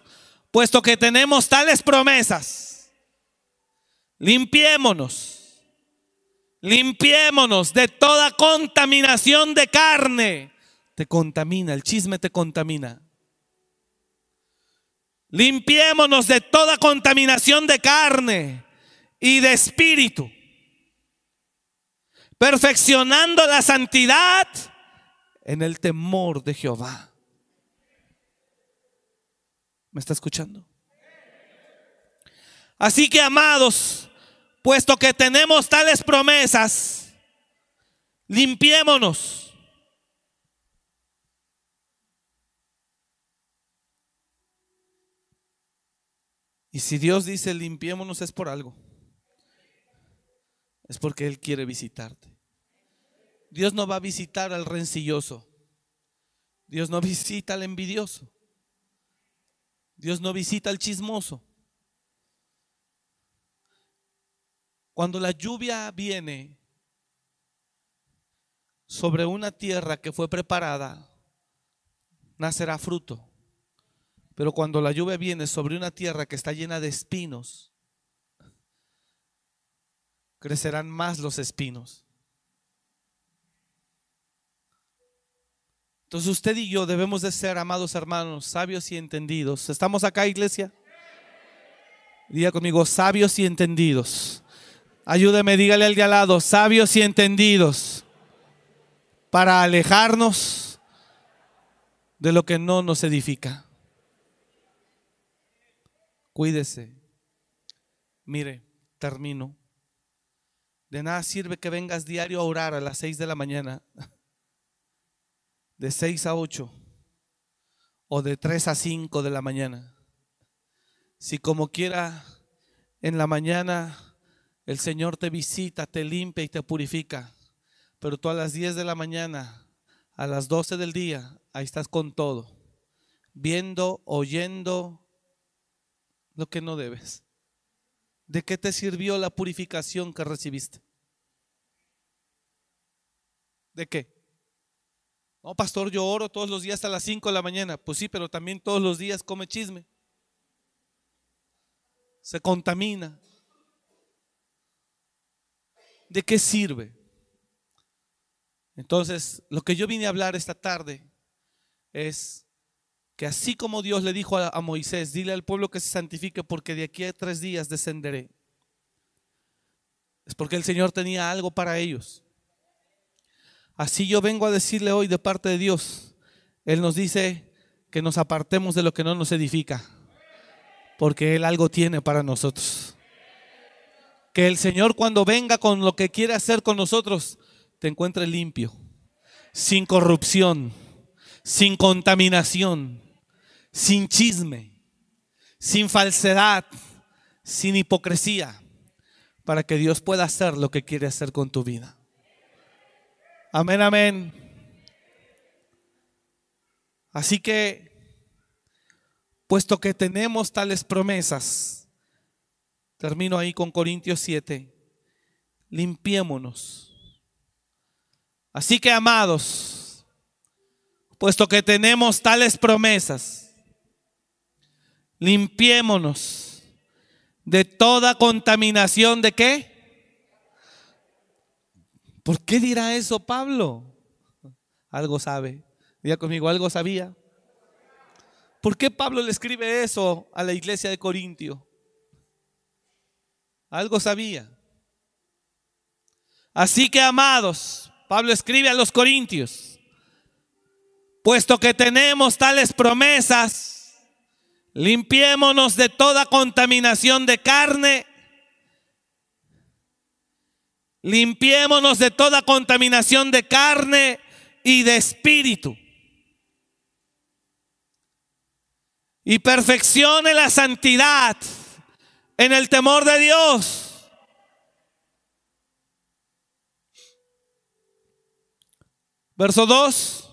puesto que tenemos tales promesas, limpiémonos, limpiémonos de toda contaminación de carne te contamina, el chisme te contamina. Limpiémonos de toda contaminación de carne y de espíritu, perfeccionando la santidad en el temor de Jehová. ¿Me está escuchando? Así que, amados, puesto que tenemos tales promesas, limpiémonos Y si Dios dice limpiémonos es por algo. Es porque Él quiere visitarte. Dios no va a visitar al rencilloso. Dios no visita al envidioso. Dios no visita al chismoso. Cuando la lluvia viene sobre una tierra que fue preparada, nacerá fruto. Pero cuando la lluvia viene sobre una tierra que está llena de espinos, crecerán más los espinos. Entonces usted y yo debemos de ser, amados hermanos, sabios y entendidos. ¿Estamos acá, iglesia? Diga conmigo, sabios y entendidos. Ayúdeme, dígale al de al lado, sabios y entendidos, para alejarnos de lo que no nos edifica. Cuídese. Mire, termino. De nada sirve que vengas diario a orar a las 6 de la mañana, de 6 a 8 o de 3 a 5 de la mañana. Si como quiera en la mañana el Señor te visita, te limpia y te purifica, pero tú a las 10 de la mañana, a las 12 del día, ahí estás con todo, viendo, oyendo lo que no debes. ¿De qué te sirvió la purificación que recibiste? ¿De qué? No, pastor, yo oro todos los días a las 5 de la mañana. Pues sí, pero también todos los días come chisme. Se contamina. ¿De qué sirve? Entonces, lo que yo vine a hablar esta tarde es que así como Dios le dijo a, Moisés, dile al pueblo que se santifique porque de aquí a tres días descenderé. Es porque el Señor tenía algo para ellos. Así yo vengo a decirle hoy de parte de Dios. Él nos dice que nos apartemos de lo que no nos edifica, porque Él algo tiene para nosotros. Que el Señor cuando venga con lo que quiere hacer con nosotros, te encuentre limpio, sin corrupción, sin contaminación, sin chisme, sin falsedad, sin hipocresía, para que Dios pueda hacer lo que quiere hacer con tu vida. Amén, amén. Así que, puesto que tenemos tales promesas, termino ahí con Corintios 7, limpiémonos. Así que, amados, puesto que tenemos tales promesas, limpiémonos de toda contaminación de qué? ¿Por qué dirá eso Pablo? Algo sabe. Diga conmigo, algo sabía. ¿Por qué Pablo le escribe eso a la iglesia de Corintio? Algo sabía. Así que amados, Pablo escribe a los corintios, puesto que tenemos tales promesas, Limpiémonos de toda contaminación de carne. Limpiémonos de toda contaminación de carne y de espíritu. Y perfeccione la santidad en el temor de Dios. Verso 2.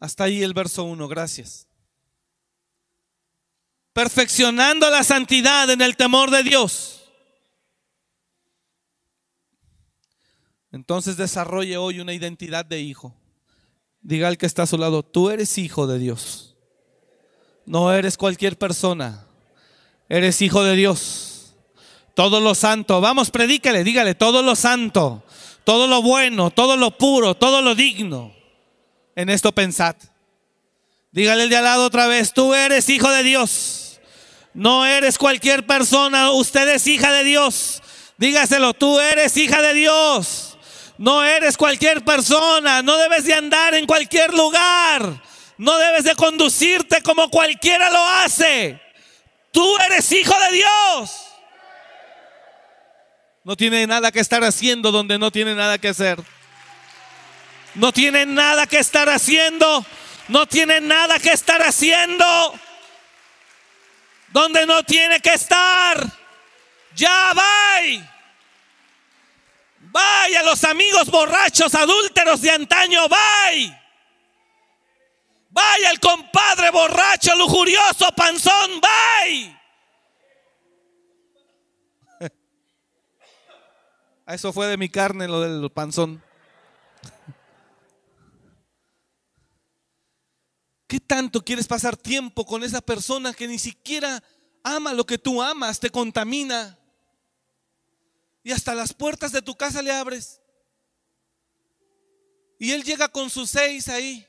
Hasta ahí el verso 1, gracias. Perfeccionando la santidad en el temor de Dios. Entonces desarrolle hoy una identidad de hijo. Diga al que está a su lado, tú eres hijo de Dios. No eres cualquier persona. Eres hijo de Dios. Todo lo santo. Vamos, predícale, dígale, todo lo santo, todo lo bueno, todo lo puro, todo lo digno en esto pensad. Dígale el de al lado otra vez, tú eres hijo de Dios. No eres cualquier persona, usted es hija de Dios. Dígaselo, tú eres hija de Dios. No eres cualquier persona, no debes de andar en cualquier lugar. No debes de conducirte como cualquiera lo hace. Tú eres hijo de Dios. No tiene nada que estar haciendo donde no tiene nada que hacer. No tiene nada que estar haciendo. No tiene nada que estar haciendo. Donde no tiene que estar. Ya va. Vaya los amigos borrachos, adúlteros de antaño, bye. Vaya el compadre borracho, lujurioso, panzón, bye. Eso fue de mi carne, lo del panzón. ¿Qué tanto quieres pasar tiempo con esa persona que ni siquiera ama lo que tú amas, te contamina? Y hasta las puertas de tu casa le abres. Y él llega con sus seis ahí.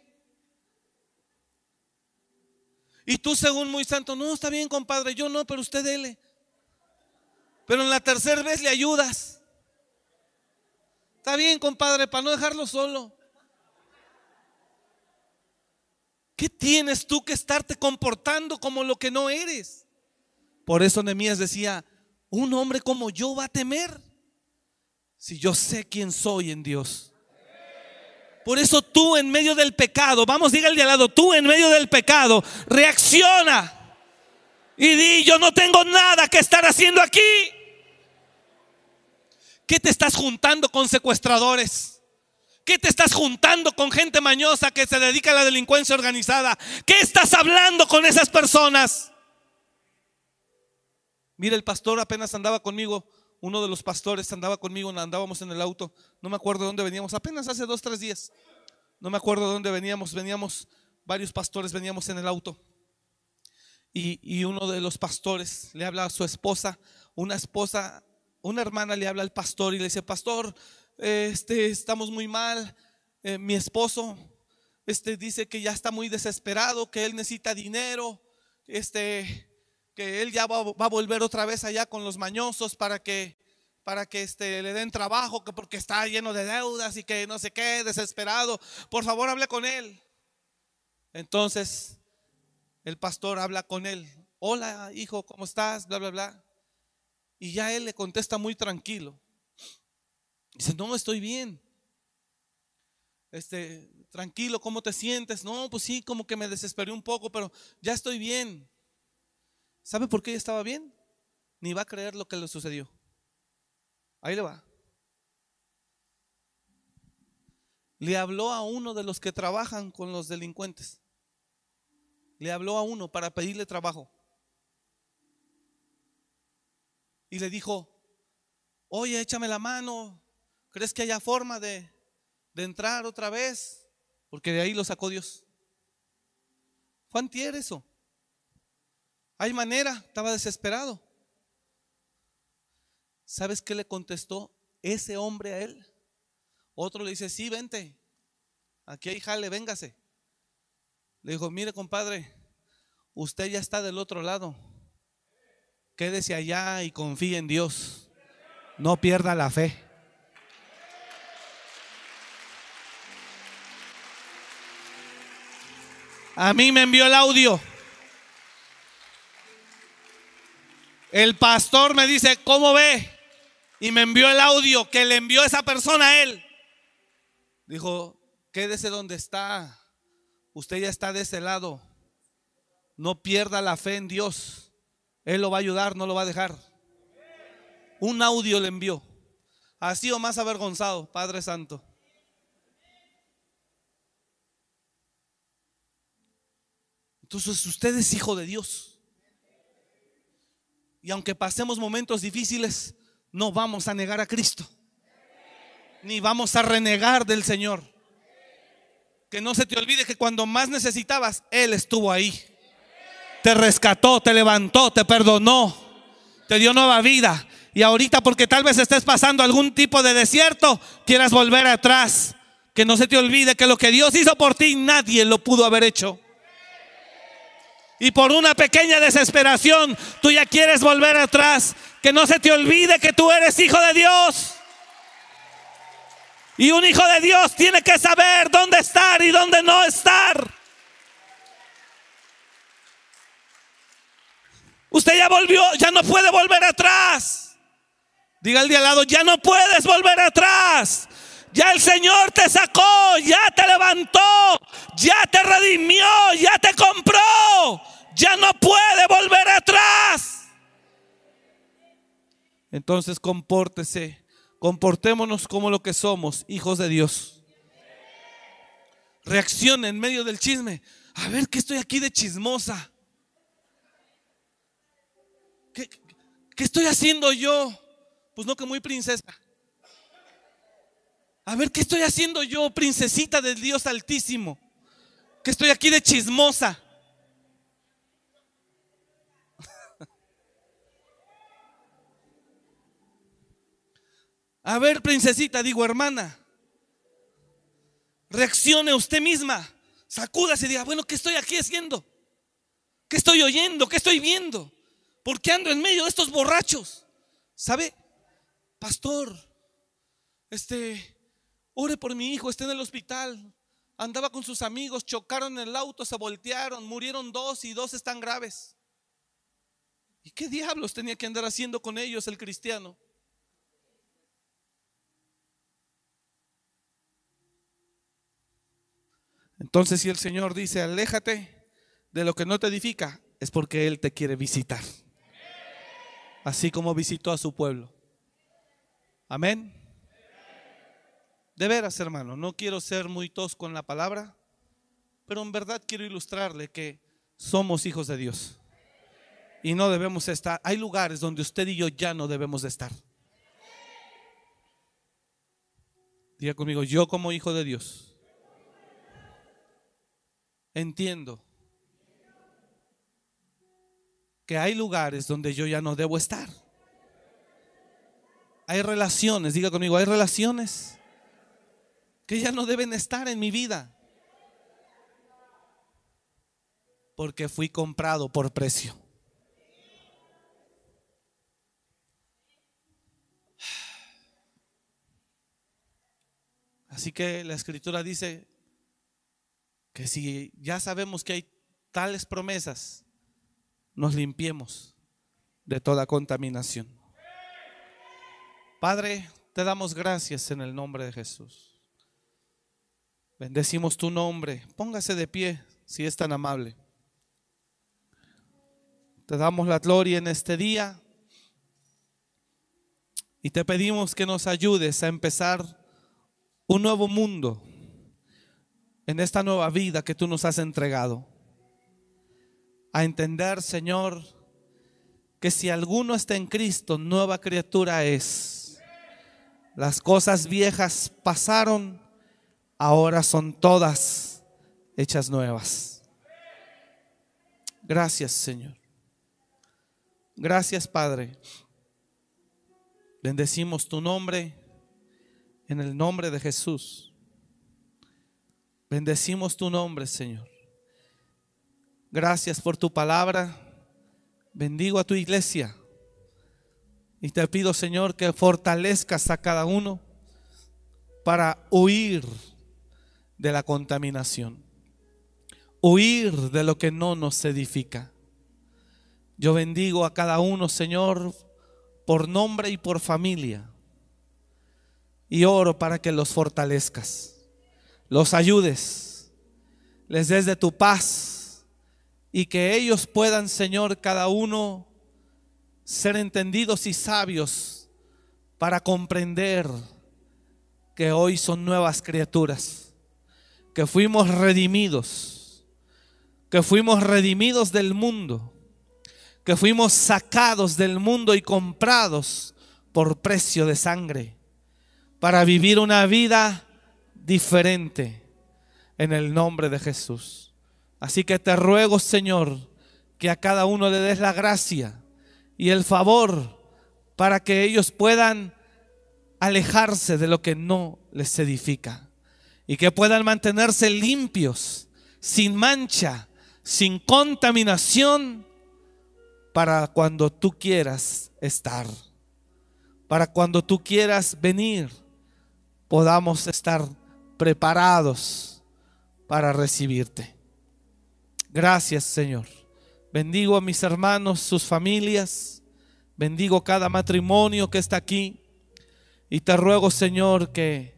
Y tú según muy santo, no, está bien, compadre, yo no, pero usted dele. Pero en la tercera vez le ayudas. Está bien, compadre, para no dejarlo solo. ¿Qué tienes tú que estarte comportando como lo que no eres? Por eso Nemías decía, un hombre como yo va a temer si yo sé quién soy en Dios. Por eso tú en medio del pecado, vamos, de al lado, tú en medio del pecado, reacciona y di, yo no tengo nada que estar haciendo aquí. ¿Qué te estás juntando con secuestradores? ¿Qué te estás juntando con gente mañosa que se dedica a la delincuencia organizada? ¿Qué estás hablando con esas personas? Mira, el pastor apenas andaba conmigo, uno de los pastores andaba conmigo, andábamos en el auto, no me acuerdo de dónde veníamos, apenas hace dos, tres días, no me acuerdo de dónde veníamos, veníamos, varios pastores veníamos en el auto. Y, y uno de los pastores le habla a su esposa, una esposa una hermana le habla al pastor y le dice, pastor, este, estamos muy mal, eh, mi esposo este, dice que ya está muy desesperado, que él necesita dinero, este, que él ya va, a volver otra vez allá con los mañosos para que, para que este, le den trabajo, que porque está lleno de deudas y que no sé qué, desesperado. Por favor, hable con él. Entonces, el pastor habla con él. Hola, hijo, ¿cómo estás? Bla, bla, bla. Y ya él le contesta muy tranquilo. Dice, no, estoy bien. Este, tranquilo, ¿cómo te sientes? No, pues sí, como que me desesperé un poco, pero ya estoy bien. ¿Sabe por qué estaba bien? Ni va a creer lo que le sucedió. Ahí le va. Le habló a uno de los que trabajan con los delincuentes. Le habló a uno para pedirle trabajo. y le dijo, oye, échame la mano, ¿crees que haya forma de, entrar otra vez? Porque de ahí lo sacó Dios. Juan tiene eso. Hay manera, estaba desesperado. ¿Sabes qué le contestó ese hombre a él? Otro le dice, sí, vente. Aquí hay jale, véngase. Le dijo, mire compadre, usted ya está del otro lado. Quédese allá y confíe en Dios. No pierda la fe. A mí me envió el audio. El pastor me dice, ¿cómo ve? Y me envió el audio que le envió esa persona a él. Dijo, quédese donde está. Usted ya está de ese lado. No pierda la fe en Dios. Él lo va a ayudar, no lo va a dejar. Un audio le envió. Así o más avergonzado, Padre Santo. Entonces usted es hijo de Dios. Y aunque pasemos momentos difíciles, no vamos a negar a Cristo. Ni vamos a renegar del Señor. Que no se te olvide que cuando más necesitabas, Él estuvo ahí te rescató, te levantó, te perdonó, te dio nueva vida. Y ahorita porque tal vez estés pasando algún tipo de desierto, quieras volver atrás. Que no se te olvide que lo que Dios hizo por ti nadie lo pudo haber hecho. Y por una pequeña desesperación tú ya quieres volver atrás. Que no se te olvide que tú eres hijo de Dios. Y un hijo de Dios tiene que saber dónde estar y dónde no estar. Usted ya volvió, ya no puede volver atrás. Diga al de al lado, ya no puedes volver atrás. Ya el Señor te sacó, ya te levantó, ya te redimió, ya te compró. Ya no puede volver atrás. Entonces compórtese Comportémonos como lo que somos, hijos de Dios. Reacciona en medio del chisme. A ver que estoy aquí de chismosa. ¿Qué, ¿Qué, estoy haciendo yo? Pues no que muy princesa. A ver qué estoy haciendo yo, princesita del Dios Altísimo. Que estoy aquí de chismosa. A ver, princesita, digo hermana, reaccione usted misma, sacúdase y diga, bueno, ¿qué estoy aquí haciendo? ¿Qué estoy oyendo? ¿Qué estoy viendo? ¿Por qué ando en medio de estos borrachos? ¿Sabe? Pastor, este, ore por mi hijo, está en el hospital. Andaba con sus amigos, chocaron en el auto, se voltearon, murieron dos y dos están graves. ¿Y qué diablos tenía que andar haciendo con ellos el cristiano? Entonces si el Señor dice, aléjate de lo que no te edifica, es porque Él te quiere visitar. Así como visitó a su pueblo. Amén. De veras, hermano, no quiero ser muy tosco en la palabra, pero en verdad quiero ilustrarle que somos hijos de Dios. Y no debemos estar. Hay lugares donde usted y yo ya no debemos de estar. Diga conmigo, yo como hijo de Dios entiendo que hay lugares donde yo ya no debo estar. Hay relaciones, diga conmigo, hay relaciones que ya no deben estar en mi vida. Porque fui comprado por precio. Así que la escritura dice, que si ya sabemos que hay tales promesas, nos limpiemos de toda contaminación. Padre, te damos gracias en el nombre de Jesús. Bendecimos tu nombre. Póngase de pie si es tan amable. Te damos la gloria en este día y te pedimos que nos ayudes a empezar un nuevo mundo en esta nueva vida que tú nos has entregado. A entender, Señor, que si alguno está en Cristo, nueva criatura es. Las cosas viejas pasaron, ahora son todas hechas nuevas. Gracias, Señor. Gracias, Padre. Bendecimos tu nombre en el nombre de Jesús. Bendecimos tu nombre, Señor. Gracias por tu palabra. Bendigo a tu iglesia. Y te pido, Señor, que fortalezcas a cada uno para huir de la contaminación. Huir de lo que no nos edifica. Yo bendigo a cada uno, Señor, por nombre y por familia. Y oro para que los fortalezcas los ayudes, les des de tu paz y que ellos puedan, Señor, cada uno ser entendidos y sabios para comprender que hoy son nuevas criaturas, que fuimos redimidos, que fuimos redimidos del mundo, que fuimos sacados del mundo y comprados por precio de sangre, para vivir una vida diferente en el nombre de Jesús. Así que te ruego, Señor, que a cada uno le des la gracia y el favor para que ellos puedan alejarse de lo que no les edifica y que puedan mantenerse limpios, sin mancha, sin contaminación, para cuando tú quieras estar, para cuando tú quieras venir, podamos estar preparados para recibirte. Gracias, Señor. Bendigo a mis hermanos, sus familias. Bendigo cada matrimonio que está aquí. Y te ruego, Señor, que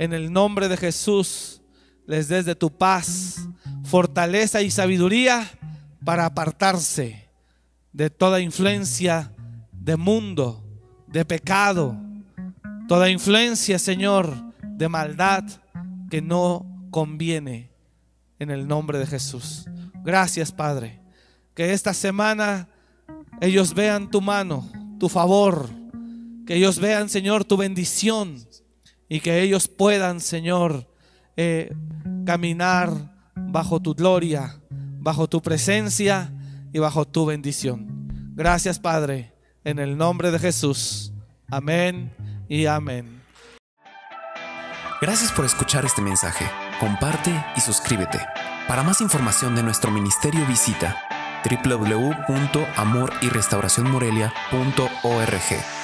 en el nombre de Jesús les des de tu paz, fortaleza y sabiduría para apartarse de toda influencia de mundo, de pecado, toda influencia, Señor, de maldad que no conviene en el nombre de Jesús. Gracias, Padre. Que esta semana ellos vean tu mano, tu favor, que ellos vean, Señor, tu bendición y que ellos puedan, Señor, eh, caminar bajo tu gloria, bajo tu presencia y bajo tu bendición. Gracias, Padre, en el nombre de Jesús. Amén y amén. Gracias por escuchar este mensaje. Comparte y suscríbete. Para más información de nuestro ministerio visita www.amoryrestauracionmorelia.org.